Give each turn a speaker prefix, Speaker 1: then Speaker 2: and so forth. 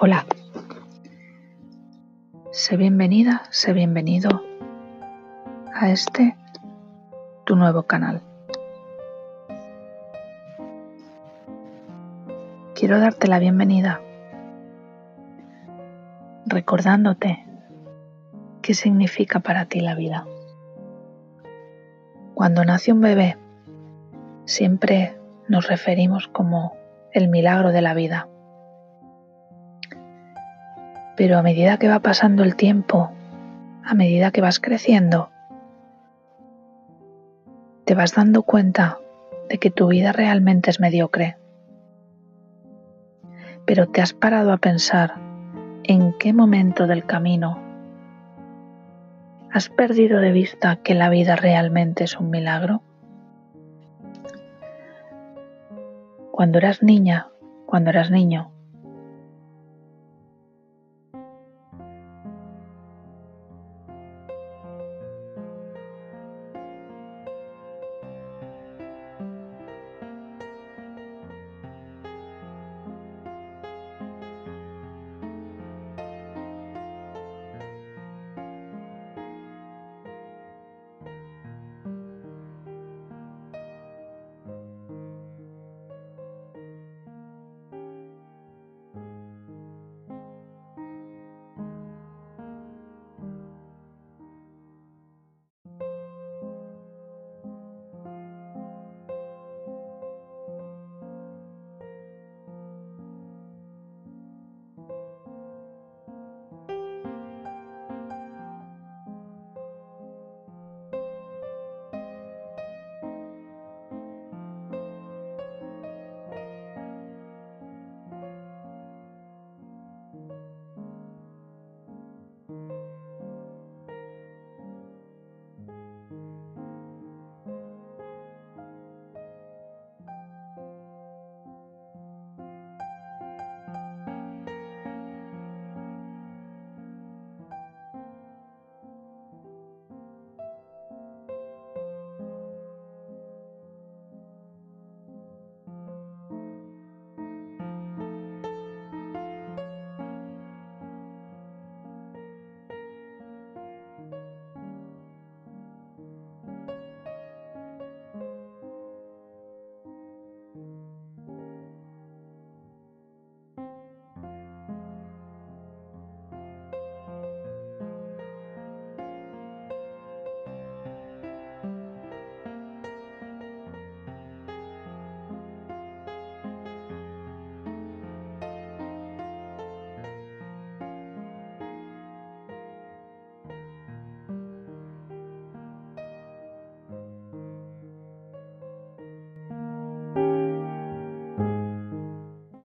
Speaker 1: Hola. Sé bienvenida, sé bienvenido a este tu nuevo canal. Quiero darte la bienvenida recordándote qué significa para ti la vida. Cuando nace un bebé, siempre nos referimos como el milagro de la vida pero a medida que va pasando el tiempo, a medida que vas creciendo, te vas dando cuenta de que tu vida realmente es mediocre. Pero te has parado a pensar en qué momento del camino has perdido de vista que la vida realmente es un milagro. Cuando eras niña, cuando eras niño,